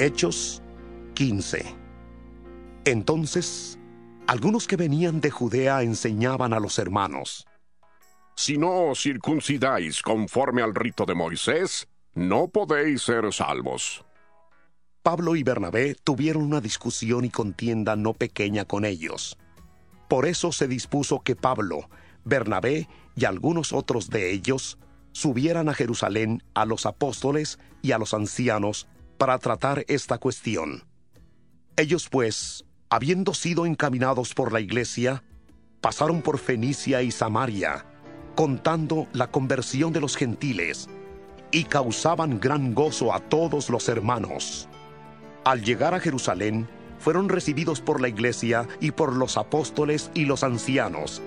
Hechos 15 Entonces, algunos que venían de Judea enseñaban a los hermanos. Si no os circuncidáis conforme al rito de Moisés, no podéis ser salvos. Pablo y Bernabé tuvieron una discusión y contienda no pequeña con ellos. Por eso se dispuso que Pablo, Bernabé y algunos otros de ellos subieran a Jerusalén a los apóstoles y a los ancianos para tratar esta cuestión. Ellos pues, habiendo sido encaminados por la iglesia, pasaron por Fenicia y Samaria, contando la conversión de los gentiles, y causaban gran gozo a todos los hermanos. Al llegar a Jerusalén, fueron recibidos por la iglesia y por los apóstoles y los ancianos,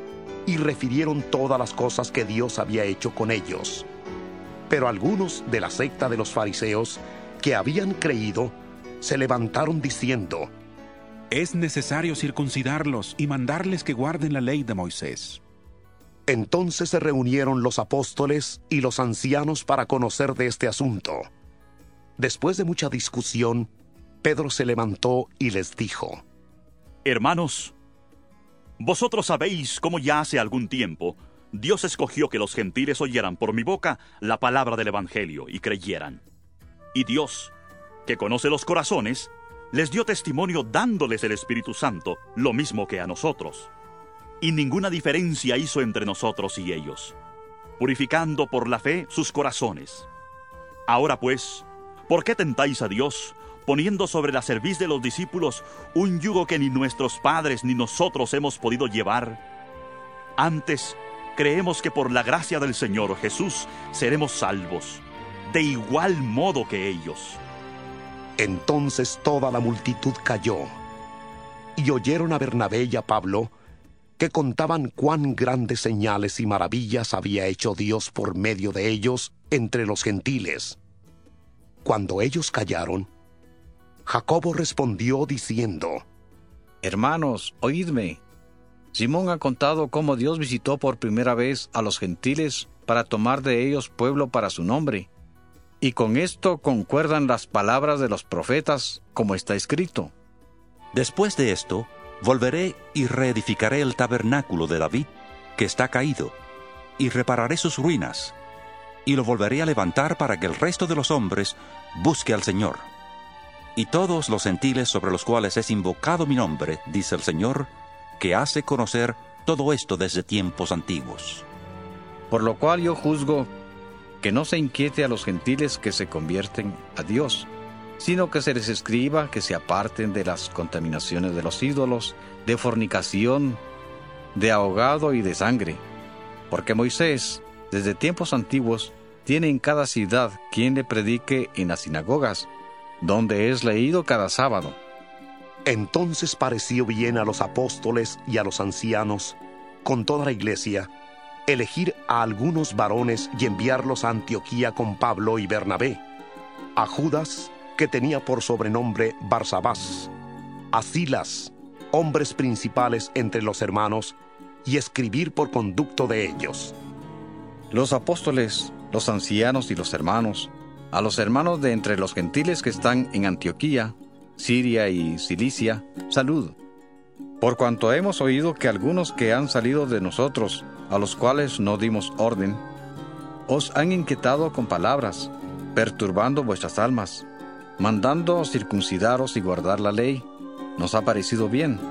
y refirieron todas las cosas que Dios había hecho con ellos. Pero algunos de la secta de los fariseos que habían creído se levantaron diciendo, Es necesario circuncidarlos y mandarles que guarden la ley de Moisés. Entonces se reunieron los apóstoles y los ancianos para conocer de este asunto. Después de mucha discusión, Pedro se levantó y les dijo, Hermanos, vosotros sabéis cómo ya hace algún tiempo Dios escogió que los gentiles oyeran por mi boca la palabra del Evangelio y creyeran. Y Dios, que conoce los corazones, les dio testimonio dándoles el Espíritu Santo, lo mismo que a nosotros. Y ninguna diferencia hizo entre nosotros y ellos, purificando por la fe sus corazones. Ahora pues, ¿por qué tentáis a Dios, poniendo sobre la cerviz de los discípulos un yugo que ni nuestros padres ni nosotros hemos podido llevar? Antes, creemos que por la gracia del Señor Jesús seremos salvos de igual modo que ellos. Entonces toda la multitud cayó, y oyeron a Bernabé y a Pablo, que contaban cuán grandes señales y maravillas había hecho Dios por medio de ellos entre los gentiles. Cuando ellos callaron, Jacobo respondió diciendo, Hermanos, oídme. Simón ha contado cómo Dios visitó por primera vez a los gentiles para tomar de ellos pueblo para su nombre y con esto concuerdan las palabras de los profetas, como está escrito. Después de esto, volveré y reedificaré el tabernáculo de David, que está caído, y repararé sus ruinas, y lo volveré a levantar para que el resto de los hombres busque al Señor. Y todos los gentiles sobre los cuales es invocado mi nombre, dice el Señor, que hace conocer todo esto desde tiempos antiguos. Por lo cual yo juzgo que no se inquiete a los gentiles que se convierten a Dios, sino que se les escriba que se aparten de las contaminaciones de los ídolos, de fornicación, de ahogado y de sangre. Porque Moisés, desde tiempos antiguos, tiene en cada ciudad quien le predique en las sinagogas, donde es leído cada sábado. Entonces pareció bien a los apóstoles y a los ancianos, con toda la iglesia, elegir a algunos varones y enviarlos a Antioquía con Pablo y Bernabé, a Judas, que tenía por sobrenombre Barsabás, a Silas, hombres principales entre los hermanos, y escribir por conducto de ellos. Los apóstoles, los ancianos y los hermanos, a los hermanos de entre los gentiles que están en Antioquía, Siria y Cilicia, salud. Por cuanto hemos oído que algunos que han salido de nosotros a los cuales no dimos orden, os han inquietado con palabras, perturbando vuestras almas, mandando circuncidaros y guardar la ley, nos ha parecido bien,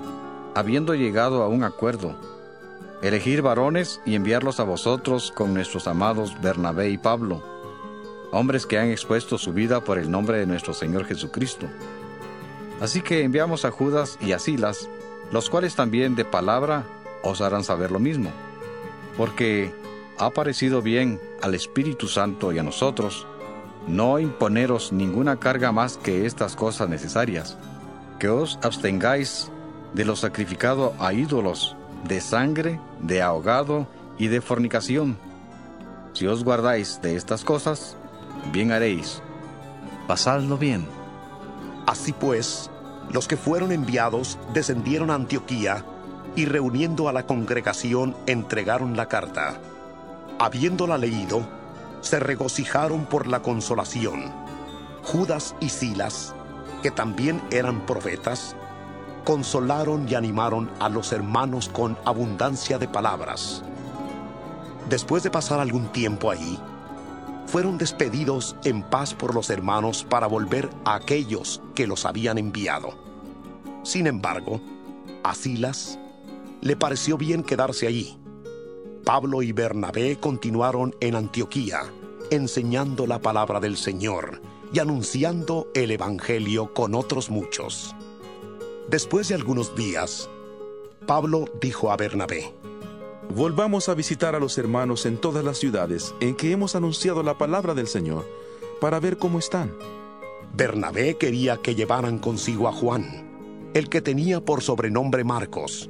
habiendo llegado a un acuerdo, elegir varones y enviarlos a vosotros con nuestros amados Bernabé y Pablo, hombres que han expuesto su vida por el nombre de nuestro Señor Jesucristo. Así que enviamos a Judas y a Silas, los cuales también de palabra os harán saber lo mismo porque ha parecido bien al Espíritu Santo y a nosotros no imponeros ninguna carga más que estas cosas necesarias, que os abstengáis de lo sacrificado a ídolos, de sangre, de ahogado y de fornicación. Si os guardáis de estas cosas, bien haréis. Pasadlo bien. Así pues, los que fueron enviados descendieron a Antioquía y reuniendo a la congregación entregaron la carta. Habiéndola leído, se regocijaron por la consolación. Judas y Silas, que también eran profetas, consolaron y animaron a los hermanos con abundancia de palabras. Después de pasar algún tiempo allí, fueron despedidos en paz por los hermanos para volver a aquellos que los habían enviado. Sin embargo, a Silas le pareció bien quedarse allí. Pablo y Bernabé continuaron en Antioquía, enseñando la palabra del Señor y anunciando el Evangelio con otros muchos. Después de algunos días, Pablo dijo a Bernabé, Volvamos a visitar a los hermanos en todas las ciudades en que hemos anunciado la palabra del Señor, para ver cómo están. Bernabé quería que llevaran consigo a Juan, el que tenía por sobrenombre Marcos.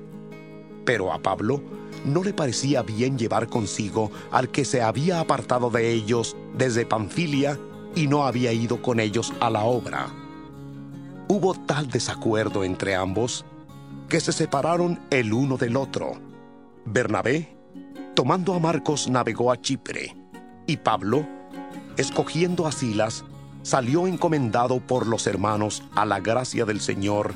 Pero a Pablo no le parecía bien llevar consigo al que se había apartado de ellos desde Panfilia y no había ido con ellos a la obra. Hubo tal desacuerdo entre ambos que se separaron el uno del otro. Bernabé, tomando a Marcos, navegó a Chipre, y Pablo, escogiendo a Silas, salió encomendado por los hermanos a la gracia del Señor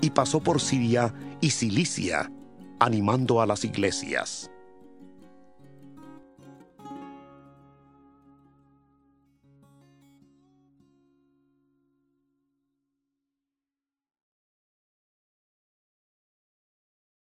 y pasó por Siria y Cilicia, animando a las iglesias.